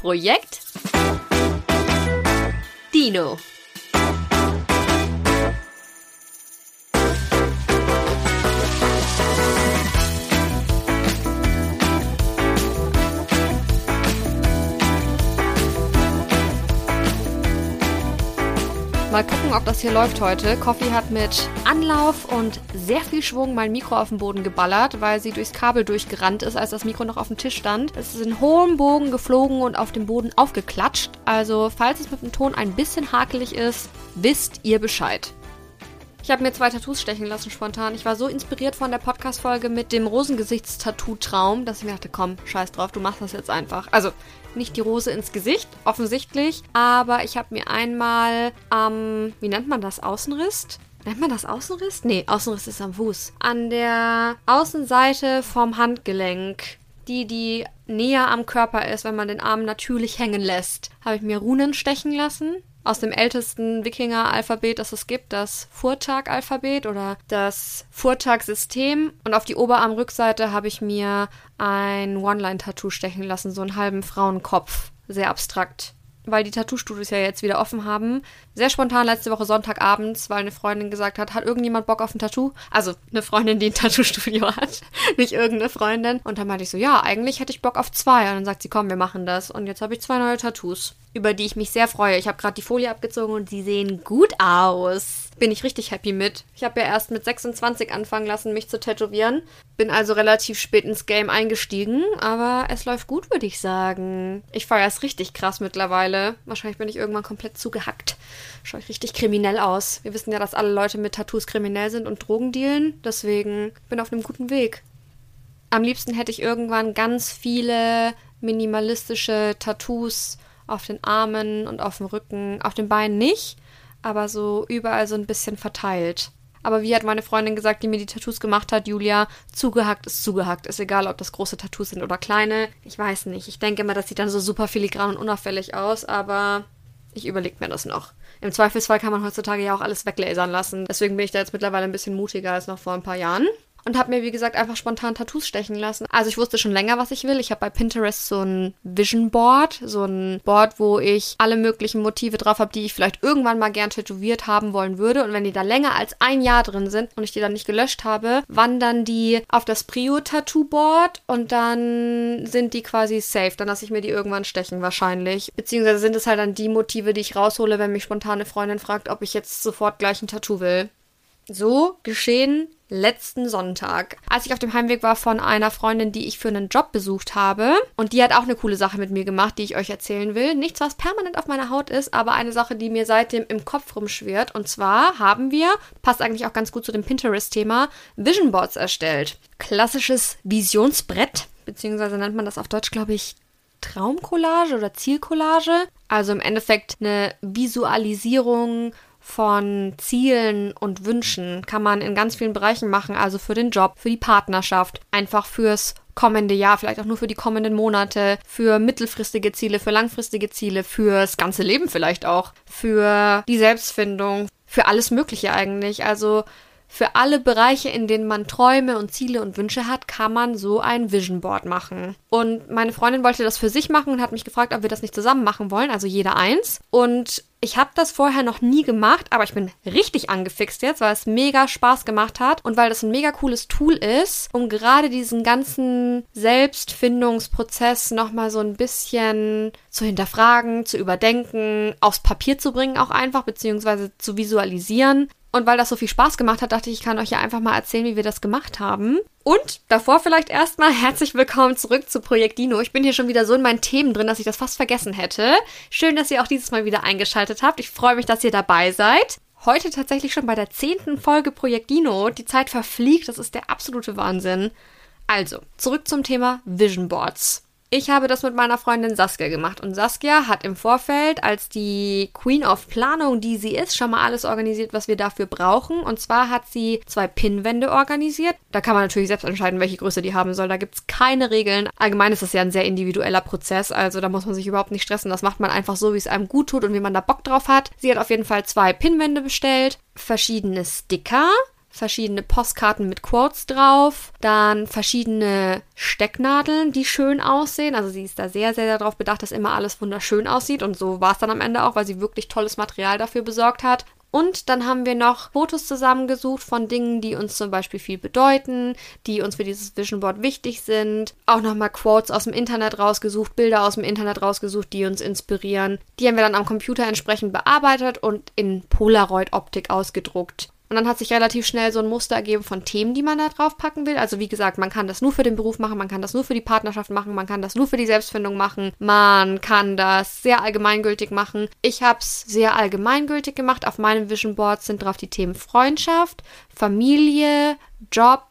Projekt Dino. Mal gucken, ob das hier läuft heute. Coffee hat mit Anlauf und sehr viel Schwung mein Mikro auf den Boden geballert, weil sie durchs Kabel durchgerannt ist, als das Mikro noch auf dem Tisch stand. Es ist in hohem Bogen geflogen und auf dem Boden aufgeklatscht. Also, falls es mit dem Ton ein bisschen hakelig ist, wisst ihr Bescheid. Ich habe mir zwei Tattoos stechen lassen spontan. Ich war so inspiriert von der Podcast-Folge mit dem Rosengesichtstattoo-Traum, dass ich mir dachte, komm, scheiß drauf, du machst das jetzt einfach. Also, nicht die Rose ins Gesicht, offensichtlich, aber ich habe mir einmal am, ähm, wie nennt man das, Außenriss? Nennt man das Außenriss? Nee, Außenriss ist am Fuß. An der Außenseite vom Handgelenk, die die näher am Körper ist, wenn man den Arm natürlich hängen lässt, habe ich mir Runen stechen lassen aus dem ältesten Wikinger-Alphabet, das es gibt, das Furtag-Alphabet oder das Furtag-System. Und auf die Oberarmrückseite habe ich mir ein One-Line-Tattoo stechen lassen, so einen halben Frauenkopf. Sehr abstrakt weil die Tattoo-Studios ja jetzt wieder offen haben. Sehr spontan letzte Woche Sonntagabends, weil eine Freundin gesagt hat, hat irgendjemand Bock auf ein Tattoo? Also eine Freundin, die ein Tattoo-Studio hat, nicht irgendeine Freundin. Und dann meinte ich so, ja, eigentlich hätte ich Bock auf zwei. Und dann sagt sie, komm, wir machen das. Und jetzt habe ich zwei neue Tattoos, über die ich mich sehr freue. Ich habe gerade die Folie abgezogen und sie sehen gut aus bin ich richtig happy mit. Ich habe ja erst mit 26 anfangen lassen, mich zu tätowieren. Bin also relativ spät ins Game eingestiegen, aber es läuft gut, würde ich sagen. Ich feiere es richtig krass mittlerweile. Wahrscheinlich bin ich irgendwann komplett zugehackt. Schaue ich richtig kriminell aus. Wir wissen ja, dass alle Leute mit Tattoos kriminell sind und Drogen dealen. Deswegen bin ich auf einem guten Weg. Am liebsten hätte ich irgendwann ganz viele minimalistische Tattoos auf den Armen und auf dem Rücken, auf den Beinen nicht aber so überall so ein bisschen verteilt. Aber wie hat meine Freundin gesagt, die mir die Tattoos gemacht hat, Julia, zugehackt ist zugehackt. Ist egal, ob das große Tattoos sind oder kleine. Ich weiß nicht. Ich denke immer, das sieht dann so super filigran und unauffällig aus, aber ich überlege mir das noch. Im Zweifelsfall kann man heutzutage ja auch alles weglasern lassen. Deswegen bin ich da jetzt mittlerweile ein bisschen mutiger als noch vor ein paar Jahren und habe mir, wie gesagt, einfach spontan Tattoos stechen lassen. Also ich wusste schon länger, was ich will. Ich habe bei Pinterest so ein Vision Board, so ein Board, wo ich alle möglichen Motive drauf habe, die ich vielleicht irgendwann mal gern tätowiert haben wollen würde. Und wenn die da länger als ein Jahr drin sind und ich die dann nicht gelöscht habe, wandern die auf das Prio-Tattoo-Board und dann sind die quasi safe. Dann lasse ich mir die irgendwann stechen wahrscheinlich. Beziehungsweise sind es halt dann die Motive, die ich raushole, wenn mich spontane Freundin fragt, ob ich jetzt sofort gleich ein Tattoo will. So geschehen letzten Sonntag, als ich auf dem Heimweg war von einer Freundin, die ich für einen Job besucht habe. Und die hat auch eine coole Sache mit mir gemacht, die ich euch erzählen will. Nichts, was permanent auf meiner Haut ist, aber eine Sache, die mir seitdem im Kopf rumschwirrt. Und zwar haben wir, passt eigentlich auch ganz gut zu dem Pinterest-Thema, Vision Boards erstellt. Klassisches Visionsbrett, beziehungsweise nennt man das auf Deutsch, glaube ich, Traumcollage oder Zielcollage. Also im Endeffekt eine Visualisierung von Zielen und Wünschen kann man in ganz vielen Bereichen machen, also für den Job, für die Partnerschaft, einfach fürs kommende Jahr, vielleicht auch nur für die kommenden Monate, für mittelfristige Ziele, für langfristige Ziele, fürs ganze Leben vielleicht auch, für die Selbstfindung, für alles Mögliche eigentlich. Also für alle Bereiche, in denen man Träume und Ziele und Wünsche hat, kann man so ein Vision Board machen. Und meine Freundin wollte das für sich machen und hat mich gefragt, ob wir das nicht zusammen machen wollen, also jeder eins. Und ich habe das vorher noch nie gemacht, aber ich bin richtig angefixt jetzt, weil es mega Spaß gemacht hat und weil das ein mega cooles Tool ist, um gerade diesen ganzen Selbstfindungsprozess nochmal so ein bisschen zu hinterfragen, zu überdenken, aufs Papier zu bringen auch einfach, beziehungsweise zu visualisieren. Und weil das so viel Spaß gemacht hat, dachte ich, ich kann euch ja einfach mal erzählen, wie wir das gemacht haben. Und davor vielleicht erstmal herzlich willkommen zurück zu Projekt Dino. Ich bin hier schon wieder so in meinen Themen drin, dass ich das fast vergessen hätte. Schön, dass ihr auch dieses Mal wieder eingeschaltet habt. Ich freue mich, dass ihr dabei seid. Heute tatsächlich schon bei der zehnten Folge Projekt Dino. Die Zeit verfliegt, das ist der absolute Wahnsinn. Also, zurück zum Thema Vision Boards. Ich habe das mit meiner Freundin Saskia gemacht und Saskia hat im Vorfeld als die Queen of Planung, die sie ist, schon mal alles organisiert, was wir dafür brauchen. Und zwar hat sie zwei Pinnwände organisiert. Da kann man natürlich selbst entscheiden, welche Größe die haben soll. Da gibt es keine Regeln. Allgemein ist das ja ein sehr individueller Prozess, also da muss man sich überhaupt nicht stressen. Das macht man einfach so, wie es einem gut tut und wie man da Bock drauf hat. Sie hat auf jeden Fall zwei Pinnwände bestellt, verschiedene Sticker verschiedene Postkarten mit Quotes drauf, dann verschiedene Stecknadeln, die schön aussehen. Also sie ist da sehr, sehr darauf bedacht, dass immer alles wunderschön aussieht und so war es dann am Ende auch, weil sie wirklich tolles Material dafür besorgt hat. Und dann haben wir noch Fotos zusammengesucht von Dingen, die uns zum Beispiel viel bedeuten, die uns für dieses Vision Board wichtig sind. Auch nochmal Quotes aus dem Internet rausgesucht, Bilder aus dem Internet rausgesucht, die uns inspirieren. Die haben wir dann am Computer entsprechend bearbeitet und in Polaroid-Optik ausgedruckt. Und dann hat sich relativ schnell so ein Muster ergeben von Themen, die man da drauf packen will. Also wie gesagt, man kann das nur für den Beruf machen, man kann das nur für die Partnerschaft machen, man kann das nur für die Selbstfindung machen, man kann das sehr allgemeingültig machen. Ich habe es sehr allgemeingültig gemacht. Auf meinem Vision Board sind drauf die Themen Freundschaft, Familie, Job,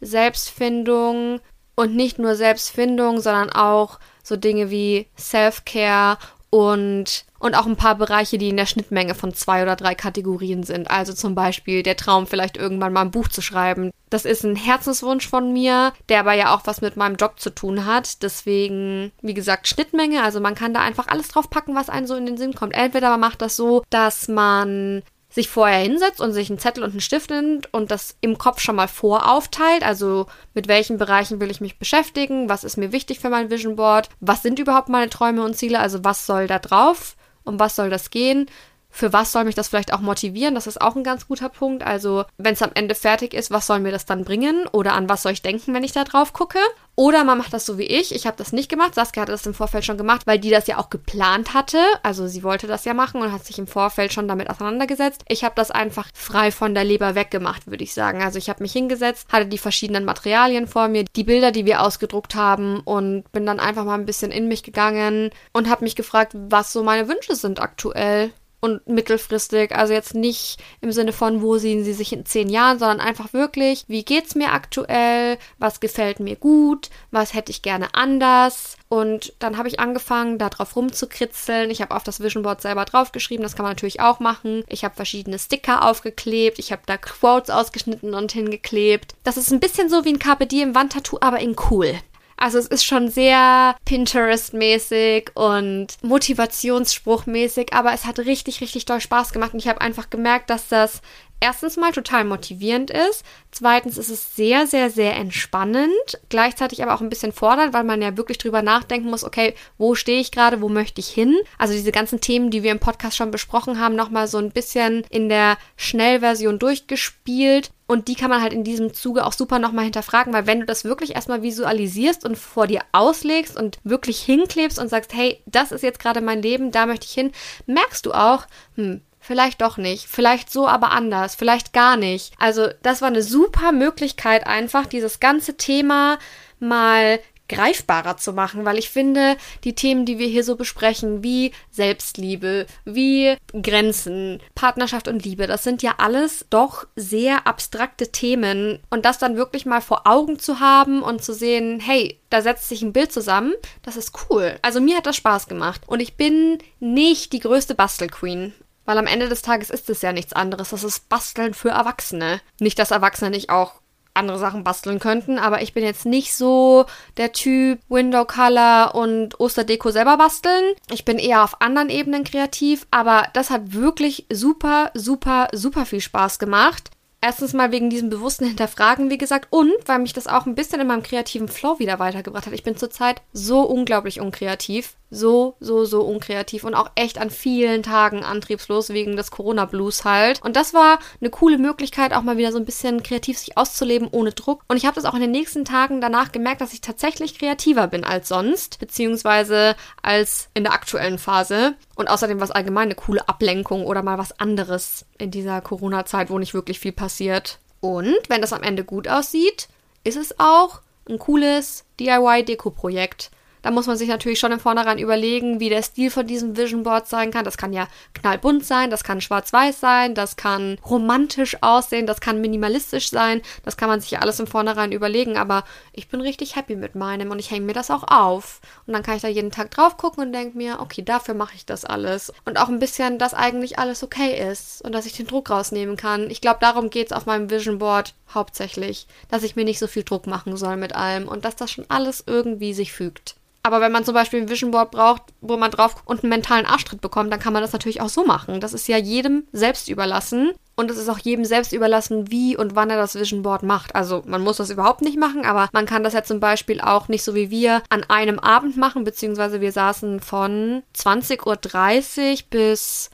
Selbstfindung und nicht nur Selbstfindung, sondern auch so Dinge wie Self-Care und, und auch ein paar Bereiche, die in der Schnittmenge von zwei oder drei Kategorien sind. Also zum Beispiel der Traum, vielleicht irgendwann mal ein Buch zu schreiben. Das ist ein Herzenswunsch von mir, der aber ja auch was mit meinem Job zu tun hat. Deswegen, wie gesagt, Schnittmenge. Also man kann da einfach alles drauf packen, was einem so in den Sinn kommt. Entweder man macht das so, dass man sich vorher hinsetzt und sich einen Zettel und einen Stift nimmt und das im Kopf schon mal voraufteilt. Also mit welchen Bereichen will ich mich beschäftigen, was ist mir wichtig für mein Vision Board, was sind überhaupt meine Träume und Ziele, also was soll da drauf, um was soll das gehen, für was soll mich das vielleicht auch motivieren? Das ist auch ein ganz guter Punkt. Also, wenn es am Ende fertig ist, was soll mir das dann bringen? Oder an was soll ich denken, wenn ich da drauf gucke? Oder man macht das so wie ich. Ich habe das nicht gemacht. Saskia hatte das im Vorfeld schon gemacht, weil die das ja auch geplant hatte. Also sie wollte das ja machen und hat sich im Vorfeld schon damit auseinandergesetzt. Ich habe das einfach frei von der Leber weggemacht, würde ich sagen. Also ich habe mich hingesetzt, hatte die verschiedenen Materialien vor mir, die Bilder, die wir ausgedruckt haben und bin dann einfach mal ein bisschen in mich gegangen und habe mich gefragt, was so meine Wünsche sind aktuell und mittelfristig. Also jetzt nicht im Sinne von, wo sehen sie sich in zehn Jahren, sondern einfach wirklich, wie geht's mir aktuell, was gefällt mir gut, was hätte ich gerne anders. Und dann habe ich angefangen, da drauf rumzukritzeln. Ich habe auf das Vision Board selber draufgeschrieben, das kann man natürlich auch machen. Ich habe verschiedene Sticker aufgeklebt, ich habe da Quotes ausgeschnitten und hingeklebt. Das ist ein bisschen so wie ein Carpe Diem Wandtattoo, aber in cool. Also es ist schon sehr Pinterest-mäßig und Motivationsspruchmäßig, aber es hat richtig, richtig doll Spaß gemacht und ich habe einfach gemerkt, dass das erstens mal total motivierend ist. Zweitens ist es sehr, sehr, sehr entspannend. Gleichzeitig aber auch ein bisschen fordernd, weil man ja wirklich drüber nachdenken muss, okay, wo stehe ich gerade, wo möchte ich hin? Also diese ganzen Themen, die wir im Podcast schon besprochen haben, nochmal so ein bisschen in der Schnellversion durchgespielt. Und die kann man halt in diesem Zuge auch super nochmal hinterfragen, weil wenn du das wirklich erstmal visualisierst und vor dir auslegst und wirklich hinklebst und sagst, hey, das ist jetzt gerade mein Leben, da möchte ich hin, merkst du auch, hm, vielleicht doch nicht, vielleicht so aber anders, vielleicht gar nicht. Also das war eine super Möglichkeit einfach, dieses ganze Thema mal greifbarer zu machen, weil ich finde, die Themen, die wir hier so besprechen, wie Selbstliebe, wie Grenzen, Partnerschaft und Liebe, das sind ja alles doch sehr abstrakte Themen und das dann wirklich mal vor Augen zu haben und zu sehen, hey, da setzt sich ein Bild zusammen, das ist cool. Also mir hat das Spaß gemacht und ich bin nicht die größte Bastelqueen. Weil am Ende des Tages ist es ja nichts anderes. Das ist Basteln für Erwachsene. Nicht, dass Erwachsene nicht auch andere Sachen basteln könnten, aber ich bin jetzt nicht so der Typ Window Color und Osterdeko selber basteln. Ich bin eher auf anderen Ebenen kreativ, aber das hat wirklich super, super, super viel Spaß gemacht. Erstens mal wegen diesem bewussten Hinterfragen, wie gesagt, und weil mich das auch ein bisschen in meinem kreativen Flow wieder weitergebracht hat. Ich bin zurzeit so unglaublich unkreativ so, so, so unkreativ und auch echt an vielen Tagen antriebslos wegen des Corona-Blues halt. Und das war eine coole Möglichkeit, auch mal wieder so ein bisschen kreativ sich auszuleben ohne Druck. Und ich habe das auch in den nächsten Tagen danach gemerkt, dass ich tatsächlich kreativer bin als sonst, beziehungsweise als in der aktuellen Phase. Und außerdem war es allgemein eine coole Ablenkung oder mal was anderes in dieser Corona-Zeit, wo nicht wirklich viel passiert. Und wenn das am Ende gut aussieht, ist es auch ein cooles DIY-Deko-Projekt. Da muss man sich natürlich schon im Vornherein überlegen, wie der Stil von diesem Vision Board sein kann. Das kann ja knallbunt sein, das kann schwarz-weiß sein, das kann romantisch aussehen, das kann minimalistisch sein. Das kann man sich ja alles im Vornherein überlegen. Aber ich bin richtig happy mit meinem und ich hänge mir das auch auf. Und dann kann ich da jeden Tag drauf gucken und denke mir, okay, dafür mache ich das alles. Und auch ein bisschen, dass eigentlich alles okay ist und dass ich den Druck rausnehmen kann. Ich glaube, darum geht es auf meinem Vision Board hauptsächlich, dass ich mir nicht so viel Druck machen soll mit allem und dass das schon alles irgendwie sich fügt. Aber wenn man zum Beispiel ein Vision Board braucht, wo man drauf und einen mentalen Arschtritt bekommt, dann kann man das natürlich auch so machen. Das ist ja jedem selbst überlassen. Und es ist auch jedem selbst überlassen, wie und wann er das Vision Board macht. Also man muss das überhaupt nicht machen, aber man kann das ja zum Beispiel auch nicht so wie wir an einem Abend machen, beziehungsweise wir saßen von 20.30 Uhr bis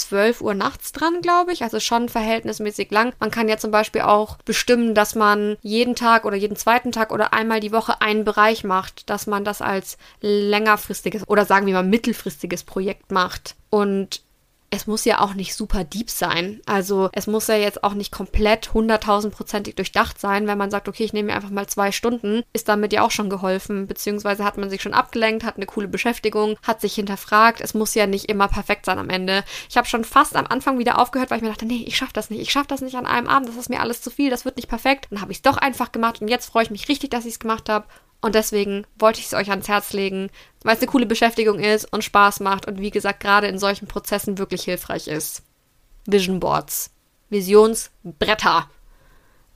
12 Uhr nachts dran, glaube ich. Also schon verhältnismäßig lang. Man kann ja zum Beispiel auch bestimmen, dass man jeden Tag oder jeden zweiten Tag oder einmal die Woche einen Bereich macht, dass man das als längerfristiges oder sagen wir mal mittelfristiges Projekt macht. Und es muss ja auch nicht super deep sein. Also es muss ja jetzt auch nicht komplett hunderttausendprozentig durchdacht sein. Wenn man sagt, okay, ich nehme mir einfach mal zwei Stunden, ist damit ja auch schon geholfen. Beziehungsweise hat man sich schon abgelenkt, hat eine coole Beschäftigung, hat sich hinterfragt. Es muss ja nicht immer perfekt sein am Ende. Ich habe schon fast am Anfang wieder aufgehört, weil ich mir dachte, nee, ich schaffe das nicht. Ich schaffe das nicht an einem Abend. Das ist mir alles zu viel. Das wird nicht perfekt. Dann habe ich es doch einfach gemacht und jetzt freue ich mich richtig, dass ich es gemacht habe. Und deswegen wollte ich es euch ans Herz legen, weil es eine coole Beschäftigung ist und Spaß macht und wie gesagt gerade in solchen Prozessen wirklich hilfreich ist. Vision Boards. Visionsbretter.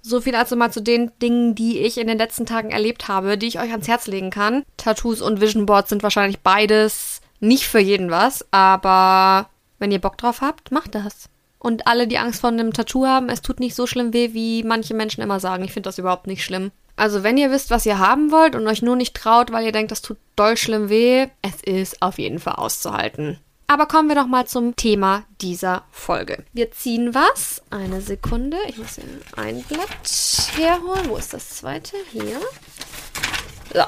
So viel also mal zu den Dingen, die ich in den letzten Tagen erlebt habe, die ich euch ans Herz legen kann. Tattoos und Vision Boards sind wahrscheinlich beides nicht für jeden was, aber wenn ihr Bock drauf habt, macht das. Und alle, die Angst vor einem Tattoo haben, es tut nicht so schlimm weh, wie manche Menschen immer sagen. Ich finde das überhaupt nicht schlimm. Also wenn ihr wisst, was ihr haben wollt und euch nur nicht traut, weil ihr denkt, das tut doll schlimm weh, es ist auf jeden Fall auszuhalten. Aber kommen wir doch mal zum Thema dieser Folge. Wir ziehen was. Eine Sekunde. Ich muss hier ein Blatt herholen. Wo ist das zweite? Hier. So.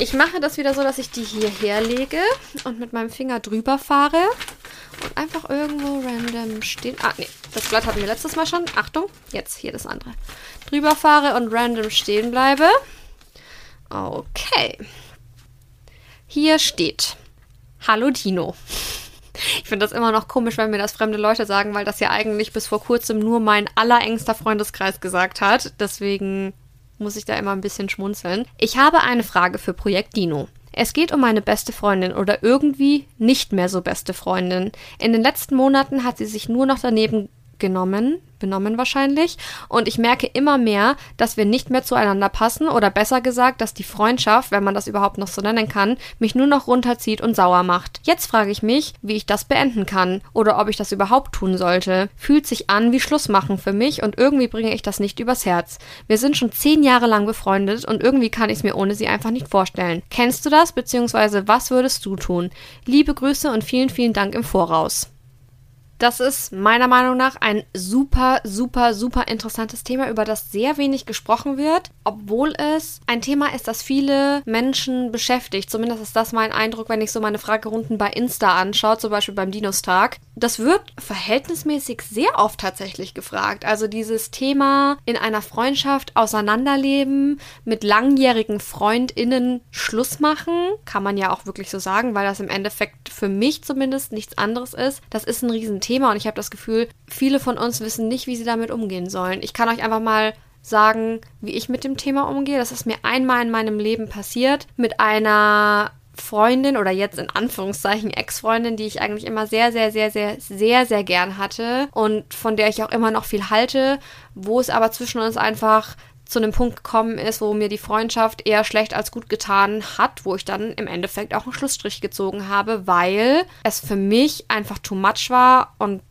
Ich mache das wieder so, dass ich die hier herlege und mit meinem Finger drüber fahre und einfach irgendwo random stehen. Ah, nee, das Blatt hatten wir letztes Mal schon. Achtung, jetzt hier das andere drüber fahre und random stehen bleibe. Okay. Hier steht Hallo Dino. Ich finde das immer noch komisch, wenn mir das fremde Leute sagen, weil das ja eigentlich bis vor kurzem nur mein allerengster Freundeskreis gesagt hat. Deswegen muss ich da immer ein bisschen schmunzeln. Ich habe eine Frage für Projekt Dino. Es geht um meine beste Freundin oder irgendwie nicht mehr so beste Freundin. In den letzten Monaten hat sie sich nur noch daneben genommen, benommen wahrscheinlich. Und ich merke immer mehr, dass wir nicht mehr zueinander passen oder besser gesagt, dass die Freundschaft, wenn man das überhaupt noch so nennen kann, mich nur noch runterzieht und sauer macht. Jetzt frage ich mich, wie ich das beenden kann oder ob ich das überhaupt tun sollte. Fühlt sich an wie Schlussmachen für mich und irgendwie bringe ich das nicht übers Herz. Wir sind schon zehn Jahre lang befreundet und irgendwie kann ich es mir ohne sie einfach nicht vorstellen. Kennst du das, beziehungsweise was würdest du tun? Liebe Grüße und vielen, vielen Dank im Voraus. Das ist meiner Meinung nach ein super, super, super interessantes Thema, über das sehr wenig gesprochen wird, obwohl es ein Thema ist, das viele Menschen beschäftigt. Zumindest ist das mein Eindruck, wenn ich so meine Fragerunden bei Insta anschaue, zum Beispiel beim Dinostag. Das wird verhältnismäßig sehr oft tatsächlich gefragt. Also dieses Thema in einer Freundschaft auseinanderleben, mit langjährigen FreundInnen Schluss machen, kann man ja auch wirklich so sagen, weil das im Endeffekt für mich zumindest nichts anderes ist. Das ist ein Riesenthema. Thema und ich habe das Gefühl, viele von uns wissen nicht, wie sie damit umgehen sollen. Ich kann euch einfach mal sagen, wie ich mit dem Thema umgehe. Das ist mir einmal in meinem Leben passiert mit einer Freundin oder jetzt in Anführungszeichen Ex-Freundin, die ich eigentlich immer sehr, sehr, sehr, sehr, sehr, sehr gern hatte und von der ich auch immer noch viel halte, wo es aber zwischen uns einfach zu einem Punkt gekommen ist, wo mir die Freundschaft eher schlecht als gut getan hat, wo ich dann im Endeffekt auch einen Schlussstrich gezogen habe, weil es für mich einfach too much war und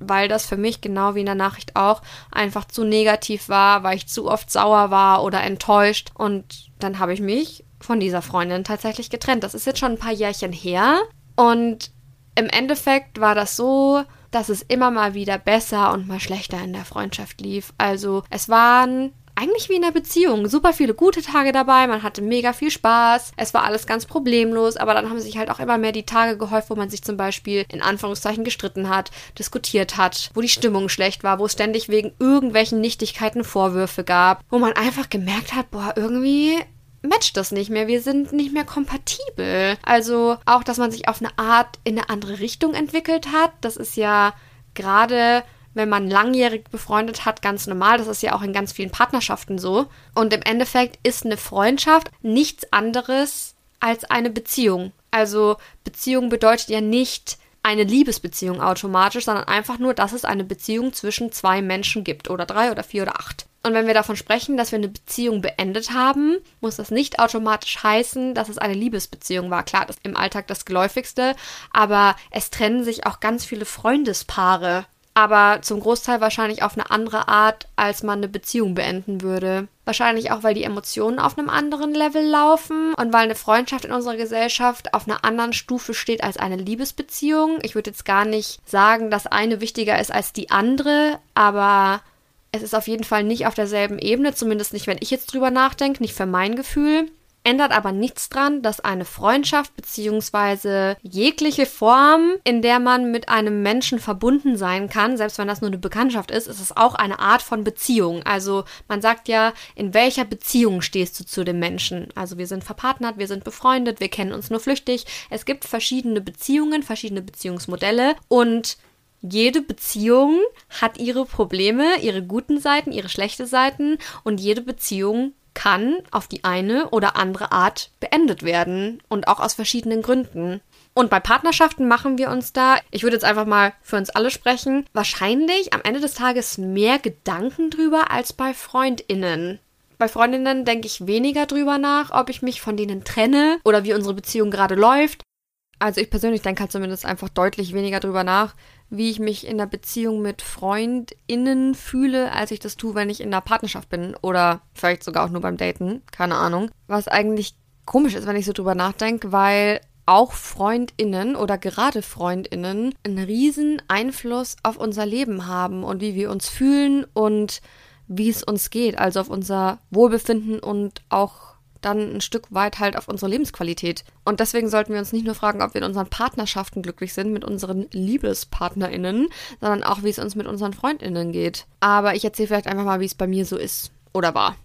weil das für mich genau wie in der Nachricht auch einfach zu negativ war, weil ich zu oft sauer war oder enttäuscht und dann habe ich mich von dieser Freundin tatsächlich getrennt. Das ist jetzt schon ein paar Jährchen her und im Endeffekt war das so, dass es immer mal wieder besser und mal schlechter in der Freundschaft lief. Also es waren eigentlich wie in einer Beziehung. Super viele gute Tage dabei, man hatte mega viel Spaß, es war alles ganz problemlos, aber dann haben sich halt auch immer mehr die Tage gehäuft, wo man sich zum Beispiel in Anführungszeichen gestritten hat, diskutiert hat, wo die Stimmung schlecht war, wo es ständig wegen irgendwelchen Nichtigkeiten Vorwürfe gab, wo man einfach gemerkt hat, boah, irgendwie matcht das nicht mehr. Wir sind nicht mehr kompatibel. Also auch, dass man sich auf eine Art in eine andere Richtung entwickelt hat. Das ist ja gerade wenn man langjährig befreundet hat, ganz normal. Das ist ja auch in ganz vielen Partnerschaften so. Und im Endeffekt ist eine Freundschaft nichts anderes als eine Beziehung. Also Beziehung bedeutet ja nicht eine Liebesbeziehung automatisch, sondern einfach nur, dass es eine Beziehung zwischen zwei Menschen gibt oder drei oder vier oder acht. Und wenn wir davon sprechen, dass wir eine Beziehung beendet haben, muss das nicht automatisch heißen, dass es eine Liebesbeziehung war. Klar, das ist im Alltag das geläufigste, aber es trennen sich auch ganz viele Freundespaare aber zum Großteil wahrscheinlich auf eine andere Art, als man eine Beziehung beenden würde. Wahrscheinlich auch, weil die Emotionen auf einem anderen Level laufen und weil eine Freundschaft in unserer Gesellschaft auf einer anderen Stufe steht als eine Liebesbeziehung. Ich würde jetzt gar nicht sagen, dass eine wichtiger ist als die andere, aber es ist auf jeden Fall nicht auf derselben Ebene, zumindest nicht, wenn ich jetzt drüber nachdenke, nicht für mein Gefühl ändert aber nichts dran, dass eine Freundschaft bzw. jegliche Form, in der man mit einem Menschen verbunden sein kann, selbst wenn das nur eine Bekanntschaft ist, ist es auch eine Art von Beziehung. Also man sagt ja, in welcher Beziehung stehst du zu dem Menschen? Also wir sind verpartnert, wir sind befreundet, wir kennen uns nur flüchtig. Es gibt verschiedene Beziehungen, verschiedene Beziehungsmodelle und jede Beziehung hat ihre Probleme, ihre guten Seiten, ihre schlechten Seiten und jede Beziehung kann auf die eine oder andere Art beendet werden und auch aus verschiedenen Gründen. Und bei Partnerschaften machen wir uns da, ich würde jetzt einfach mal für uns alle sprechen, wahrscheinlich am Ende des Tages mehr Gedanken drüber als bei Freundinnen. Bei Freundinnen denke ich weniger drüber nach, ob ich mich von denen trenne oder wie unsere Beziehung gerade läuft. Also ich persönlich denke halt zumindest einfach deutlich weniger drüber nach, wie ich mich in der Beziehung mit FreundInnen fühle, als ich das tue, wenn ich in der Partnerschaft bin. Oder vielleicht sogar auch nur beim Daten. Keine Ahnung. Was eigentlich komisch ist, wenn ich so drüber nachdenke, weil auch FreundInnen oder gerade FreundInnen einen riesen Einfluss auf unser Leben haben und wie wir uns fühlen und wie es uns geht, also auf unser Wohlbefinden und auch dann ein Stück weit halt auf unsere Lebensqualität. Und deswegen sollten wir uns nicht nur fragen, ob wir in unseren Partnerschaften glücklich sind mit unseren LiebespartnerInnen, sondern auch, wie es uns mit unseren FreundInnen geht. Aber ich erzähle vielleicht einfach mal, wie es bei mir so ist oder war.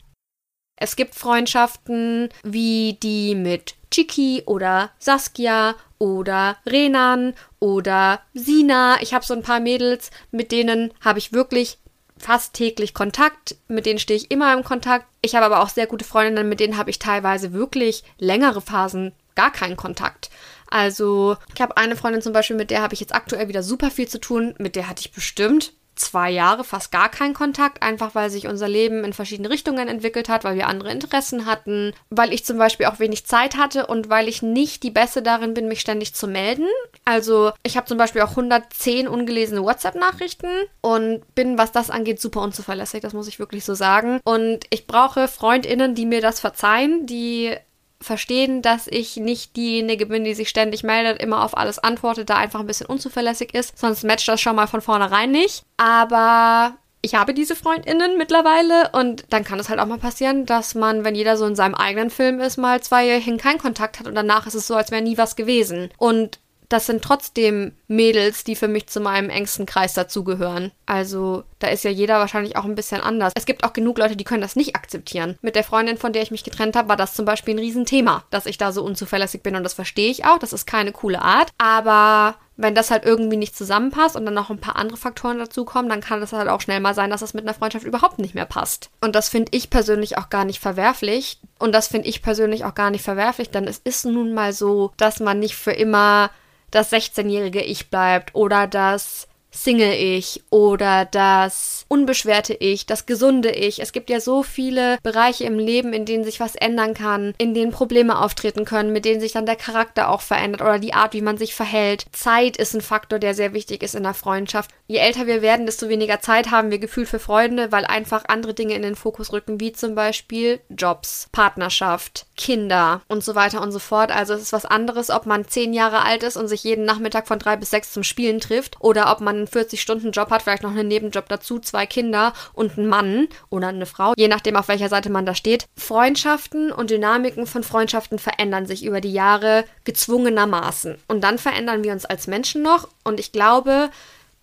Es gibt Freundschaften wie die mit Chiki oder Saskia oder Renan oder Sina. Ich habe so ein paar Mädels, mit denen habe ich wirklich fast täglich Kontakt, mit denen stehe ich immer im Kontakt. Ich habe aber auch sehr gute Freundinnen, mit denen habe ich teilweise wirklich längere Phasen gar keinen Kontakt. Also ich habe eine Freundin zum Beispiel, mit der habe ich jetzt aktuell wieder super viel zu tun. Mit der hatte ich bestimmt zwei Jahre fast gar keinen Kontakt, einfach weil sich unser Leben in verschiedene Richtungen entwickelt hat, weil wir andere Interessen hatten, weil ich zum Beispiel auch wenig Zeit hatte und weil ich nicht die Beste darin bin, mich ständig zu melden. Also ich habe zum Beispiel auch 110 ungelesene WhatsApp-Nachrichten und bin, was das angeht, super unzuverlässig, das muss ich wirklich so sagen. Und ich brauche Freundinnen, die mir das verzeihen, die verstehen, dass ich nicht diejenige bin, die sich ständig meldet, immer auf alles antwortet, da einfach ein bisschen unzuverlässig ist. Sonst matcht das schon mal von vornherein nicht. Aber ich habe diese Freundinnen mittlerweile und dann kann es halt auch mal passieren, dass man, wenn jeder so in seinem eigenen Film ist, mal zwei Jahre hin keinen Kontakt hat und danach ist es so, als wäre nie was gewesen. Und das sind trotzdem Mädels, die für mich zu meinem engsten Kreis dazugehören. Also da ist ja jeder wahrscheinlich auch ein bisschen anders. Es gibt auch genug Leute, die können das nicht akzeptieren. Mit der Freundin, von der ich mich getrennt habe, war das zum Beispiel ein Riesenthema, dass ich da so unzuverlässig bin und das verstehe ich auch. Das ist keine coole Art. Aber wenn das halt irgendwie nicht zusammenpasst und dann noch ein paar andere Faktoren dazukommen, dann kann es halt auch schnell mal sein, dass das mit einer Freundschaft überhaupt nicht mehr passt. Und das finde ich persönlich auch gar nicht verwerflich. Und das finde ich persönlich auch gar nicht verwerflich, denn es ist nun mal so, dass man nicht für immer das 16-jährige Ich bleibt oder das Single-Ich oder das unbeschwerte Ich, das gesunde Ich. Es gibt ja so viele Bereiche im Leben, in denen sich was ändern kann, in denen Probleme auftreten können, mit denen sich dann der Charakter auch verändert oder die Art, wie man sich verhält. Zeit ist ein Faktor, der sehr wichtig ist in der Freundschaft. Je älter wir werden, desto weniger Zeit haben wir Gefühl für Freunde, weil einfach andere Dinge in den Fokus rücken, wie zum Beispiel Jobs, Partnerschaft, Kinder und so weiter und so fort. Also es ist was anderes, ob man zehn Jahre alt ist und sich jeden Nachmittag von drei bis sechs zum Spielen trifft oder ob man einen 40-Stunden-Job hat, vielleicht noch einen Nebenjob dazu, zwei Kinder und einen Mann oder eine Frau, je nachdem, auf welcher Seite man da steht. Freundschaften und Dynamiken von Freundschaften verändern sich über die Jahre gezwungenermaßen. Und dann verändern wir uns als Menschen noch. Und ich glaube,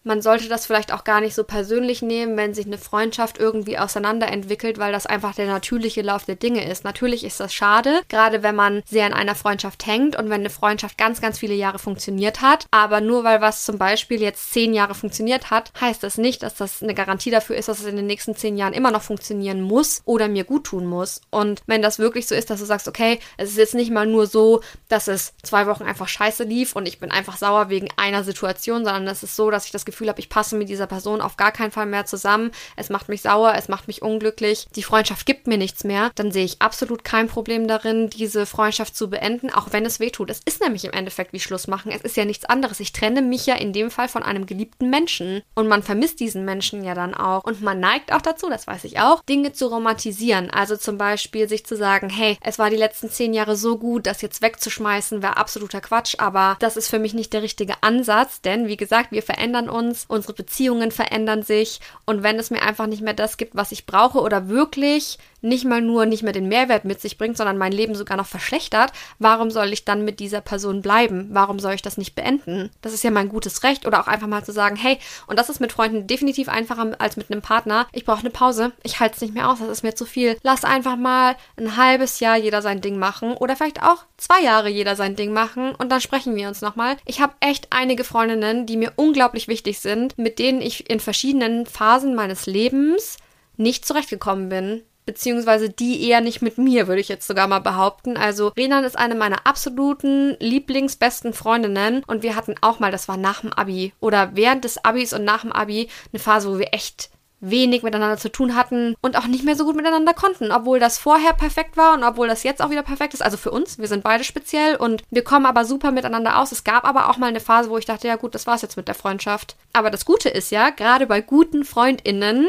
man sollte das vielleicht auch gar nicht so persönlich nehmen, wenn sich eine Freundschaft irgendwie auseinanderentwickelt, weil das einfach der natürliche Lauf der Dinge ist. Natürlich ist das schade, gerade wenn man sehr in einer Freundschaft hängt und wenn eine Freundschaft ganz, ganz viele Jahre funktioniert hat. Aber nur weil was zum Beispiel jetzt zehn Jahre funktioniert hat, heißt das nicht, dass das eine Garantie dafür ist, dass es in den nächsten zehn Jahren immer noch funktionieren muss oder mir gut tun muss. Und wenn das wirklich so ist, dass du sagst, okay, es ist jetzt nicht mal nur so, dass es zwei Wochen einfach scheiße lief und ich bin einfach sauer wegen einer Situation, sondern es ist so, dass ich das Gefühl Gefühl habe, ich passe mit dieser Person auf gar keinen Fall mehr zusammen, es macht mich sauer, es macht mich unglücklich, die Freundschaft gibt mir nichts mehr, dann sehe ich absolut kein Problem darin, diese Freundschaft zu beenden, auch wenn es weh tut. Es ist nämlich im Endeffekt wie Schluss machen. Es ist ja nichts anderes. Ich trenne mich ja in dem Fall von einem geliebten Menschen. Und man vermisst diesen Menschen ja dann auch. Und man neigt auch dazu, das weiß ich auch, Dinge zu romantisieren. Also zum Beispiel sich zu sagen, hey, es war die letzten zehn Jahre so gut, das jetzt wegzuschmeißen, wäre absoluter Quatsch. Aber das ist für mich nicht der richtige Ansatz, denn wie gesagt, wir verändern uns, unsere Beziehungen verändern sich. Und wenn es mir einfach nicht mehr das gibt, was ich brauche oder wirklich nicht mal nur nicht mehr den Mehrwert mit sich bringt, sondern mein Leben sogar noch verschlechtert, warum soll ich dann mit dieser Person bleiben? Warum soll ich das nicht beenden? Das ist ja mein gutes Recht. Oder auch einfach mal zu sagen, hey, und das ist mit Freunden definitiv einfacher als mit einem Partner. Ich brauche eine Pause. Ich halte es nicht mehr aus. Das ist mir zu viel. Lass einfach mal ein halbes Jahr jeder sein Ding machen. Oder vielleicht auch zwei Jahre jeder sein Ding machen. Und dann sprechen wir uns nochmal. Ich habe echt einige Freundinnen, die mir unglaublich wichtig sind, mit denen ich in verschiedenen Phasen meines Lebens nicht zurechtgekommen bin beziehungsweise die eher nicht mit mir, würde ich jetzt sogar mal behaupten. Also Renan ist eine meiner absoluten Lieblingsbesten Freundinnen und wir hatten auch mal, das war nach dem Abi oder während des Abis und nach dem Abi eine Phase, wo wir echt wenig miteinander zu tun hatten und auch nicht mehr so gut miteinander konnten, obwohl das vorher perfekt war und obwohl das jetzt auch wieder perfekt ist. Also für uns, wir sind beide speziell und wir kommen aber super miteinander aus. Es gab aber auch mal eine Phase, wo ich dachte, ja gut, das war's jetzt mit der Freundschaft. Aber das Gute ist ja, gerade bei guten Freundinnen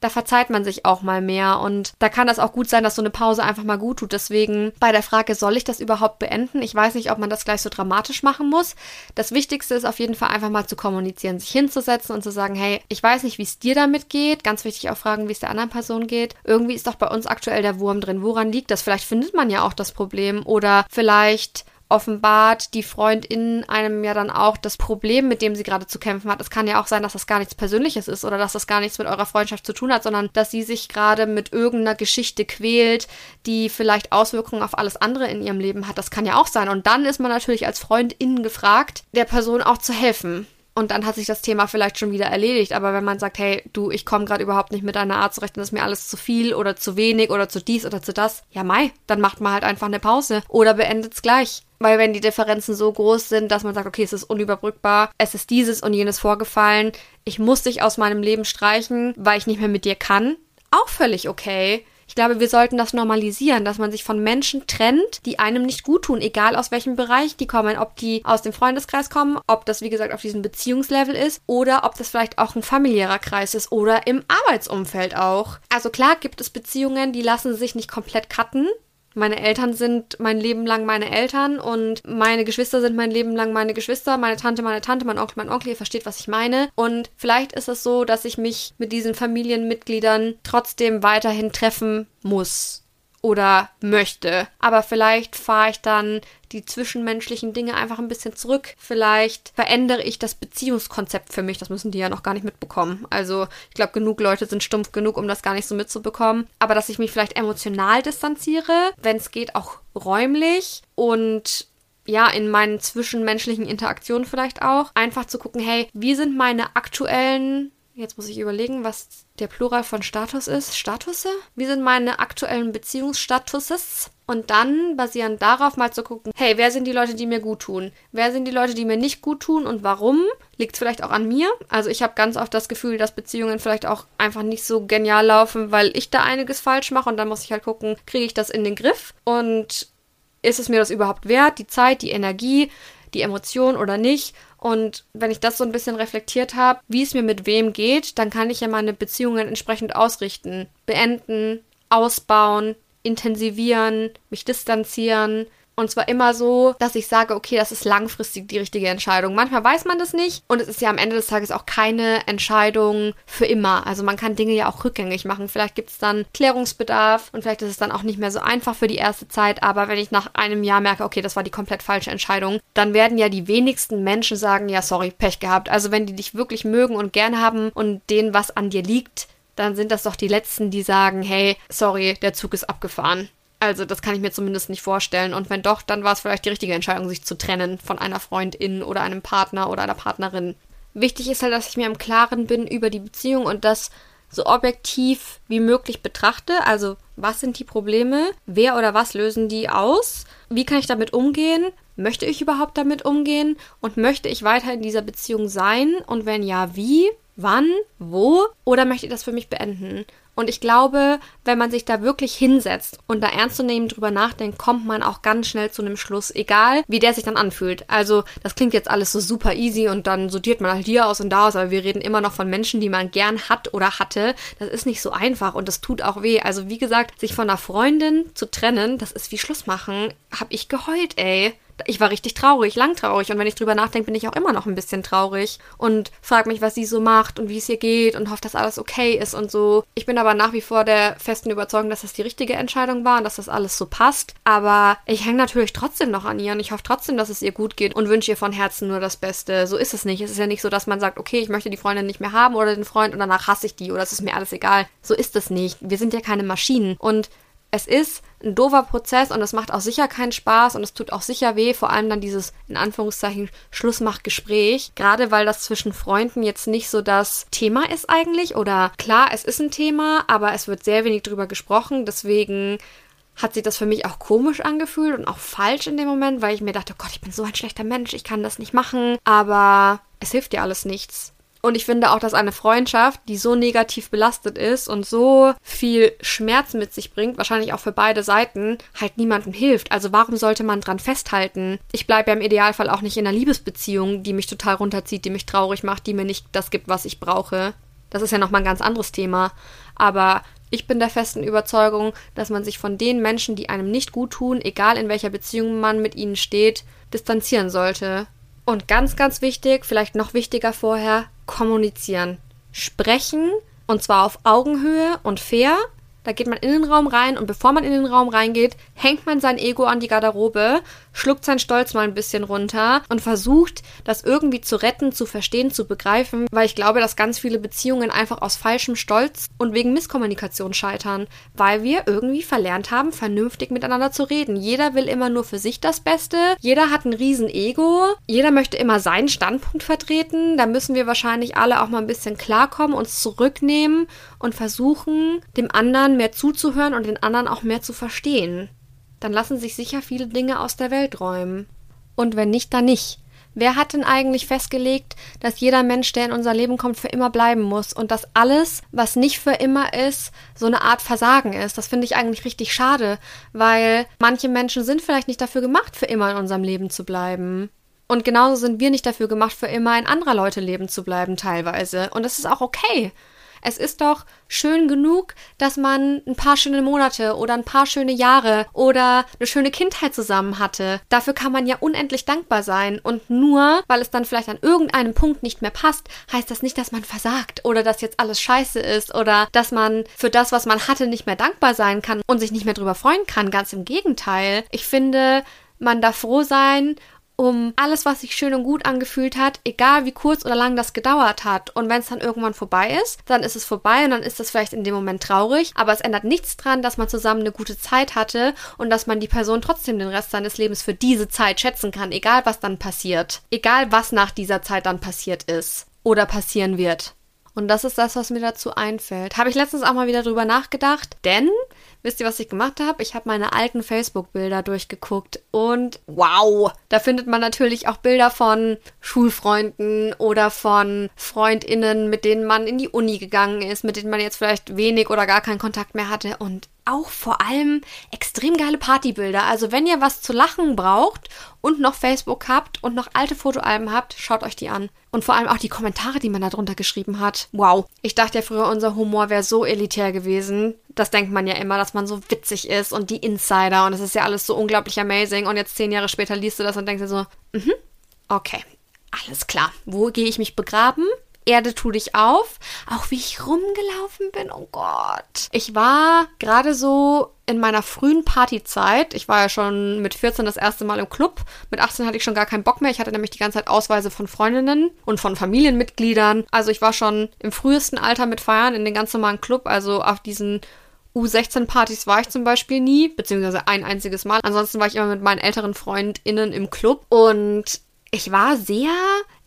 da verzeiht man sich auch mal mehr und da kann das auch gut sein, dass so eine Pause einfach mal gut tut. Deswegen bei der Frage, soll ich das überhaupt beenden? Ich weiß nicht, ob man das gleich so dramatisch machen muss. Das Wichtigste ist auf jeden Fall einfach mal zu kommunizieren, sich hinzusetzen und zu sagen, hey, ich weiß nicht, wie es dir damit geht. Ganz wichtig auch fragen, wie es der anderen Person geht. Irgendwie ist doch bei uns aktuell der Wurm drin. Woran liegt das? Vielleicht findet man ja auch das Problem oder vielleicht offenbart die Freundin einem ja dann auch das Problem, mit dem sie gerade zu kämpfen hat. Es kann ja auch sein, dass das gar nichts Persönliches ist oder dass das gar nichts mit eurer Freundschaft zu tun hat, sondern dass sie sich gerade mit irgendeiner Geschichte quält, die vielleicht Auswirkungen auf alles andere in ihrem Leben hat. Das kann ja auch sein. Und dann ist man natürlich als Freundin gefragt, der Person auch zu helfen und dann hat sich das Thema vielleicht schon wieder erledigt. Aber wenn man sagt, hey, du, ich komme gerade überhaupt nicht mit deiner Art zurecht und das ist mir alles zu viel oder zu wenig oder zu dies oder zu das, ja, Mai, dann macht man halt einfach eine Pause oder beendet es gleich. Weil wenn die Differenzen so groß sind, dass man sagt, okay, es ist unüberbrückbar, es ist dieses und jenes vorgefallen, ich muss dich aus meinem Leben streichen, weil ich nicht mehr mit dir kann, auch völlig okay. Ich glaube, wir sollten das normalisieren, dass man sich von Menschen trennt, die einem nicht gut tun, egal aus welchem Bereich die kommen, ob die aus dem Freundeskreis kommen, ob das wie gesagt auf diesem Beziehungslevel ist oder ob das vielleicht auch ein familiärer Kreis ist oder im Arbeitsumfeld auch. Also klar gibt es Beziehungen, die lassen sich nicht komplett cutten, meine Eltern sind mein Leben lang meine Eltern und meine Geschwister sind mein Leben lang meine Geschwister, meine Tante, meine Tante, mein Onkel, mein Onkel, ihr versteht, was ich meine. Und vielleicht ist es so, dass ich mich mit diesen Familienmitgliedern trotzdem weiterhin treffen muss oder möchte. Aber vielleicht fahre ich dann die zwischenmenschlichen Dinge einfach ein bisschen zurück. Vielleicht verändere ich das Beziehungskonzept für mich. Das müssen die ja noch gar nicht mitbekommen. Also ich glaube, genug Leute sind stumpf genug, um das gar nicht so mitzubekommen. Aber dass ich mich vielleicht emotional distanziere, wenn es geht, auch räumlich und ja, in meinen zwischenmenschlichen Interaktionen vielleicht auch. Einfach zu gucken, hey, wie sind meine aktuellen Jetzt muss ich überlegen, was der Plural von Status ist. Statusse? Wie sind meine aktuellen Beziehungsstatuses? Und dann basierend darauf mal zu gucken, hey, wer sind die Leute, die mir gut tun? Wer sind die Leute, die mir nicht gut tun und warum? Liegt es vielleicht auch an mir? Also ich habe ganz oft das Gefühl, dass Beziehungen vielleicht auch einfach nicht so genial laufen, weil ich da einiges falsch mache und dann muss ich halt gucken, kriege ich das in den Griff? Und ist es mir das überhaupt wert? Die Zeit, die Energie, die Emotion oder nicht? Und wenn ich das so ein bisschen reflektiert habe, wie es mir mit wem geht, dann kann ich ja meine Beziehungen entsprechend ausrichten, beenden, ausbauen, intensivieren, mich distanzieren und zwar immer so, dass ich sage, okay, das ist langfristig die richtige Entscheidung. Manchmal weiß man das nicht und es ist ja am Ende des Tages auch keine Entscheidung für immer. Also man kann Dinge ja auch rückgängig machen. Vielleicht gibt es dann Klärungsbedarf und vielleicht ist es dann auch nicht mehr so einfach für die erste Zeit. Aber wenn ich nach einem Jahr merke, okay, das war die komplett falsche Entscheidung, dann werden ja die wenigsten Menschen sagen, ja, sorry, Pech gehabt. Also wenn die dich wirklich mögen und gern haben und denen was an dir liegt, dann sind das doch die Letzten, die sagen, hey, sorry, der Zug ist abgefahren. Also das kann ich mir zumindest nicht vorstellen. Und wenn doch, dann war es vielleicht die richtige Entscheidung, sich zu trennen von einer Freundin oder einem Partner oder einer Partnerin. Wichtig ist halt, dass ich mir im Klaren bin über die Beziehung und das so objektiv wie möglich betrachte. Also Was sind die Probleme? Wer oder was lösen die aus? Wie kann ich damit umgehen? Möchte ich überhaupt damit umgehen? Und möchte ich weiter in dieser Beziehung sein? Und wenn ja, wie? Wann? Wo? Oder möchte ich das für mich beenden? Und ich glaube, wenn man sich da wirklich hinsetzt und da ernstzunehmend drüber nachdenkt, kommt man auch ganz schnell zu einem Schluss, egal wie der sich dann anfühlt. Also, das klingt jetzt alles so super easy und dann sortiert man halt hier aus und da aus, aber wir reden immer noch von Menschen, die man gern hat oder hatte. Das ist nicht so einfach und das tut auch weh. Also, wie gesagt, sich von einer Freundin zu trennen, das ist wie Schluss machen. Hab ich geheult, ey ich war richtig traurig, lang traurig. Und wenn ich drüber nachdenke, bin ich auch immer noch ein bisschen traurig und frage mich, was sie so macht und wie es ihr geht und hoffe, dass alles okay ist und so. Ich bin aber nach wie vor der festen Überzeugung, dass das die richtige Entscheidung war und dass das alles so passt. Aber ich hänge natürlich trotzdem noch an ihr und ich hoffe trotzdem, dass es ihr gut geht und wünsche ihr von Herzen nur das Beste. So ist es nicht. Es ist ja nicht so, dass man sagt, okay, ich möchte die Freundin nicht mehr haben oder den Freund und danach hasse ich die oder es ist mir alles egal. So ist es nicht. Wir sind ja keine Maschinen. Und es ist ein doofer Prozess und es macht auch sicher keinen Spaß und es tut auch sicher weh, vor allem dann dieses in Anführungszeichen Schlussmachgespräch, gerade weil das zwischen Freunden jetzt nicht so das Thema ist eigentlich. Oder klar, es ist ein Thema, aber es wird sehr wenig drüber gesprochen, deswegen hat sich das für mich auch komisch angefühlt und auch falsch in dem Moment, weil ich mir dachte, oh Gott, ich bin so ein schlechter Mensch, ich kann das nicht machen, aber es hilft dir alles nichts. Und ich finde auch, dass eine Freundschaft, die so negativ belastet ist und so viel Schmerz mit sich bringt, wahrscheinlich auch für beide Seiten, halt niemandem hilft. Also warum sollte man dran festhalten? Ich bleibe ja im Idealfall auch nicht in einer Liebesbeziehung, die mich total runterzieht, die mich traurig macht, die mir nicht das gibt, was ich brauche. Das ist ja nochmal ein ganz anderes Thema. Aber ich bin der festen Überzeugung, dass man sich von den Menschen, die einem nicht gut tun, egal in welcher Beziehung man mit ihnen steht, distanzieren sollte. Und ganz, ganz wichtig, vielleicht noch wichtiger vorher, kommunizieren. Sprechen, und zwar auf Augenhöhe und fair, da geht man in den Raum rein und bevor man in den Raum reingeht, hängt man sein Ego an die Garderobe, schluckt seinen Stolz mal ein bisschen runter und versucht, das irgendwie zu retten, zu verstehen, zu begreifen, weil ich glaube, dass ganz viele Beziehungen einfach aus falschem Stolz und wegen Misskommunikation scheitern, weil wir irgendwie verlernt haben, vernünftig miteinander zu reden. Jeder will immer nur für sich das Beste, jeder hat ein riesen Ego, jeder möchte immer seinen Standpunkt vertreten, da müssen wir wahrscheinlich alle auch mal ein bisschen klarkommen, uns zurücknehmen und versuchen, dem anderen mehr zuzuhören und den anderen auch mehr zu verstehen. Dann lassen sich sicher viele Dinge aus der Welt räumen. Und wenn nicht, dann nicht. Wer hat denn eigentlich festgelegt, dass jeder Mensch, der in unser Leben kommt, für immer bleiben muss und dass alles, was nicht für immer ist, so eine Art Versagen ist? Das finde ich eigentlich richtig schade, weil manche Menschen sind vielleicht nicht dafür gemacht, für immer in unserem Leben zu bleiben. Und genauso sind wir nicht dafür gemacht, für immer in anderer Leute Leben zu bleiben, teilweise. Und das ist auch okay. Es ist doch schön genug, dass man ein paar schöne Monate oder ein paar schöne Jahre oder eine schöne Kindheit zusammen hatte. Dafür kann man ja unendlich dankbar sein. Und nur, weil es dann vielleicht an irgendeinem Punkt nicht mehr passt, heißt das nicht, dass man versagt oder dass jetzt alles scheiße ist oder dass man für das, was man hatte, nicht mehr dankbar sein kann und sich nicht mehr drüber freuen kann. Ganz im Gegenteil. Ich finde, man darf froh sein um alles, was sich schön und gut angefühlt hat, egal wie kurz oder lang das gedauert hat. Und wenn es dann irgendwann vorbei ist, dann ist es vorbei und dann ist das vielleicht in dem Moment traurig, aber es ändert nichts dran, dass man zusammen eine gute Zeit hatte und dass man die Person trotzdem den Rest seines Lebens für diese Zeit schätzen kann, egal was dann passiert. Egal was nach dieser Zeit dann passiert ist oder passieren wird. Und das ist das, was mir dazu einfällt. Habe ich letztens auch mal wieder drüber nachgedacht, denn Wisst ihr, was ich gemacht habe? Ich habe meine alten Facebook-Bilder durchgeguckt und wow, da findet man natürlich auch Bilder von Schulfreunden oder von Freundinnen, mit denen man in die Uni gegangen ist, mit denen man jetzt vielleicht wenig oder gar keinen Kontakt mehr hatte und auch vor allem extrem geile Partybilder. Also wenn ihr was zu lachen braucht und noch Facebook habt und noch alte Fotoalben habt, schaut euch die an. Und vor allem auch die Kommentare, die man da drunter geschrieben hat. Wow. Ich dachte ja früher, unser Humor wäre so elitär gewesen. Das denkt man ja immer, dass man so witzig ist und die Insider und es ist ja alles so unglaublich amazing. Und jetzt zehn Jahre später liest du das und denkst dir so, mhm, okay, alles klar. Wo gehe ich mich begraben? Erde tu dich auf. Auch wie ich rumgelaufen bin, oh Gott. Ich war gerade so in meiner frühen Partyzeit. Ich war ja schon mit 14 das erste Mal im Club. Mit 18 hatte ich schon gar keinen Bock mehr. Ich hatte nämlich die ganze Zeit Ausweise von Freundinnen und von Familienmitgliedern. Also ich war schon im frühesten Alter mit Feiern in den ganz normalen Club. Also auf diesen U16-Partys war ich zum Beispiel nie, beziehungsweise ein einziges Mal. Ansonsten war ich immer mit meinen älteren FreundInnen im Club und ich war sehr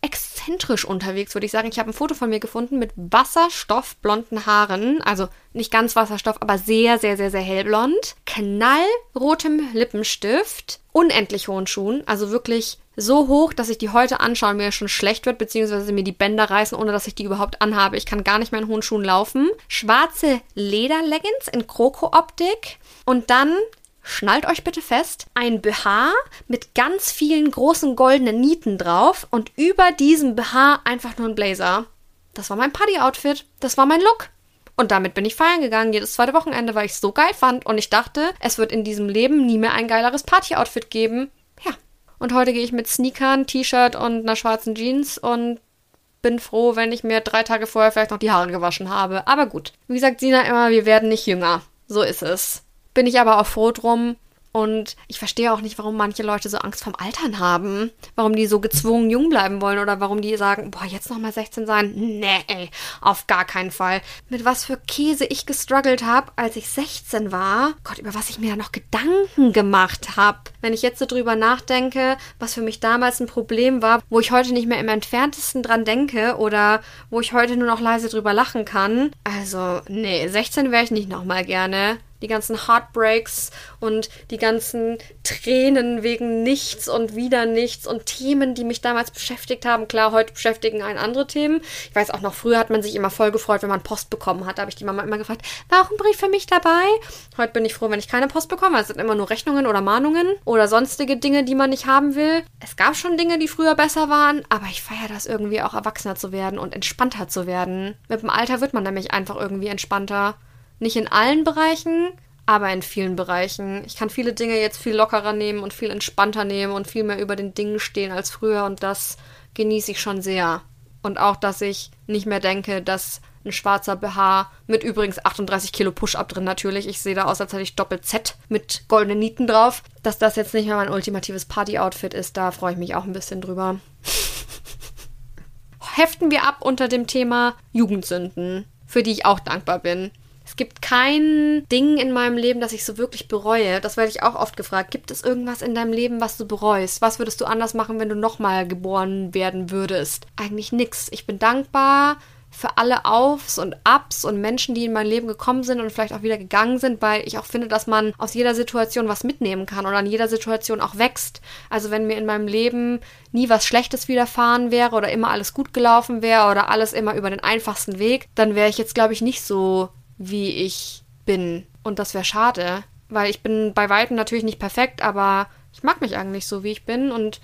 exzentrisch unterwegs, würde ich sagen. Ich habe ein Foto von mir gefunden mit wasserstoffblonden Haaren. Also nicht ganz Wasserstoff, aber sehr, sehr, sehr, sehr hellblond. Knallrotem Lippenstift. Unendlich hohen Schuhen. Also wirklich so hoch, dass ich die heute anschaue und mir schon schlecht wird, beziehungsweise mir die Bänder reißen, ohne dass ich die überhaupt anhabe. Ich kann gar nicht mehr in hohen Schuhen laufen. Schwarze Lederleggings in Kroko-Optik. Und dann schnallt euch bitte fest, ein BH mit ganz vielen großen goldenen Nieten drauf und über diesem BH einfach nur ein Blazer. Das war mein Party-Outfit. Das war mein Look. Und damit bin ich feiern gegangen, jedes zweite Wochenende, weil ich es so geil fand und ich dachte, es wird in diesem Leben nie mehr ein geileres Party-Outfit geben. Ja. Und heute gehe ich mit Sneakern, T-Shirt und einer schwarzen Jeans und bin froh, wenn ich mir drei Tage vorher vielleicht noch die Haare gewaschen habe. Aber gut. Wie sagt Sina immer, wir werden nicht jünger. So ist es. Bin ich aber auch froh drum. Und ich verstehe auch nicht, warum manche Leute so Angst vom Altern haben. Warum die so gezwungen jung bleiben wollen oder warum die sagen, boah, jetzt nochmal 16 sein. Nee, ey, auf gar keinen Fall. Mit was für Käse ich gestruggelt habe, als ich 16 war. Gott, über was ich mir da noch Gedanken gemacht habe. Wenn ich jetzt so drüber nachdenke, was für mich damals ein Problem war, wo ich heute nicht mehr im entferntesten dran denke oder wo ich heute nur noch leise drüber lachen kann. Also, nee, 16 wäre ich nicht nochmal gerne die ganzen Heartbreaks und die ganzen Tränen wegen nichts und wieder nichts und Themen, die mich damals beschäftigt haben. Klar, heute beschäftigen einen andere Themen. Ich weiß auch noch, früher hat man sich immer voll gefreut, wenn man Post bekommen hat. Da habe ich die Mama immer gefragt, war auch ein Brief für mich dabei? Heute bin ich froh, wenn ich keine Post bekomme. Es sind immer nur Rechnungen oder Mahnungen oder sonstige Dinge, die man nicht haben will. Es gab schon Dinge, die früher besser waren, aber ich feiere das irgendwie auch erwachsener zu werden und entspannter zu werden. Mit dem Alter wird man nämlich einfach irgendwie entspannter. Nicht in allen Bereichen, aber in vielen Bereichen. Ich kann viele Dinge jetzt viel lockerer nehmen und viel entspannter nehmen und viel mehr über den Dingen stehen als früher und das genieße ich schon sehr. Und auch, dass ich nicht mehr denke, dass ein schwarzer BH mit übrigens 38 Kilo Push-Up drin natürlich. Ich sehe da aus, als hätte ich Doppel-Z mit goldenen Nieten drauf. Dass das jetzt nicht mehr mein ultimatives Party-Outfit ist, da freue ich mich auch ein bisschen drüber. Heften wir ab unter dem Thema Jugendsünden, für die ich auch dankbar bin. Es gibt kein Ding in meinem Leben, das ich so wirklich bereue. Das werde ich auch oft gefragt. Gibt es irgendwas in deinem Leben, was du bereust? Was würdest du anders machen, wenn du nochmal geboren werden würdest? Eigentlich nichts. Ich bin dankbar für alle Aufs und Ups und Menschen, die in mein Leben gekommen sind und vielleicht auch wieder gegangen sind, weil ich auch finde, dass man aus jeder Situation was mitnehmen kann und an jeder Situation auch wächst. Also wenn mir in meinem Leben nie was Schlechtes widerfahren wäre oder immer alles gut gelaufen wäre oder alles immer über den einfachsten Weg, dann wäre ich jetzt, glaube ich, nicht so wie ich bin. Und das wäre schade, weil ich bin bei weitem natürlich nicht perfekt, aber ich mag mich eigentlich so, wie ich bin. Und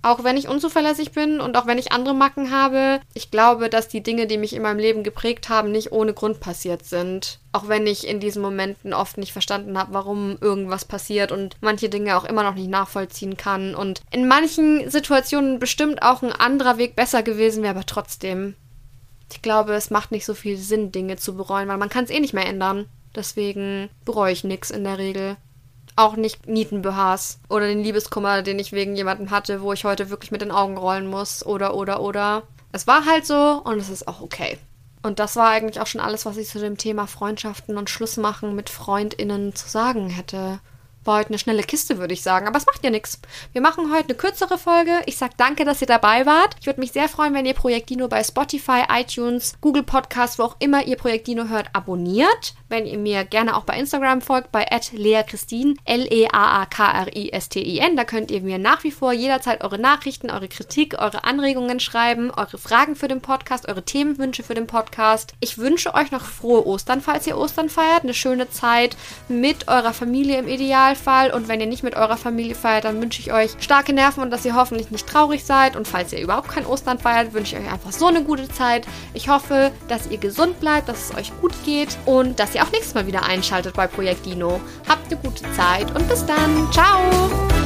auch wenn ich unzuverlässig bin und auch wenn ich andere Macken habe, ich glaube, dass die Dinge, die mich in meinem Leben geprägt haben, nicht ohne Grund passiert sind. Auch wenn ich in diesen Momenten oft nicht verstanden habe, warum irgendwas passiert und manche Dinge auch immer noch nicht nachvollziehen kann. Und in manchen Situationen bestimmt auch ein anderer Weg besser gewesen wäre, aber trotzdem ich glaube, es macht nicht so viel Sinn, Dinge zu bereuen, weil man kann es eh nicht mehr ändern. Deswegen bereue ich nichts in der Regel. Auch nicht Nietenbehars oder den Liebeskummer, den ich wegen jemandem hatte, wo ich heute wirklich mit den Augen rollen muss. Oder, oder, oder. Es war halt so und es ist auch okay. Und das war eigentlich auch schon alles, was ich zu dem Thema Freundschaften und Schlussmachen mit FreundInnen zu sagen hätte. War heute eine schnelle Kiste, würde ich sagen. Aber es macht ja nichts. Wir machen heute eine kürzere Folge. Ich sage danke, dass ihr dabei wart. Ich würde mich sehr freuen, wenn ihr Projekt Dino bei Spotify, iTunes, Google Podcasts, wo auch immer ihr Projekt Dino hört, abonniert. Wenn ihr mir gerne auch bei Instagram folgt, bei leachristin, L-E-A-A-K-R-I-S-T-I-N. Da könnt ihr mir nach wie vor jederzeit eure Nachrichten, eure Kritik, eure Anregungen schreiben, eure Fragen für den Podcast, eure Themenwünsche für den Podcast. Ich wünsche euch noch frohe Ostern, falls ihr Ostern feiert. Eine schöne Zeit mit eurer Familie im Ideal Idealfall. Und wenn ihr nicht mit eurer Familie feiert, dann wünsche ich euch starke Nerven und dass ihr hoffentlich nicht traurig seid. Und falls ihr überhaupt kein Ostern feiert, wünsche ich euch einfach so eine gute Zeit. Ich hoffe, dass ihr gesund bleibt, dass es euch gut geht und dass ihr auch nächstes Mal wieder einschaltet bei Projekt Dino. Habt eine gute Zeit und bis dann. Ciao!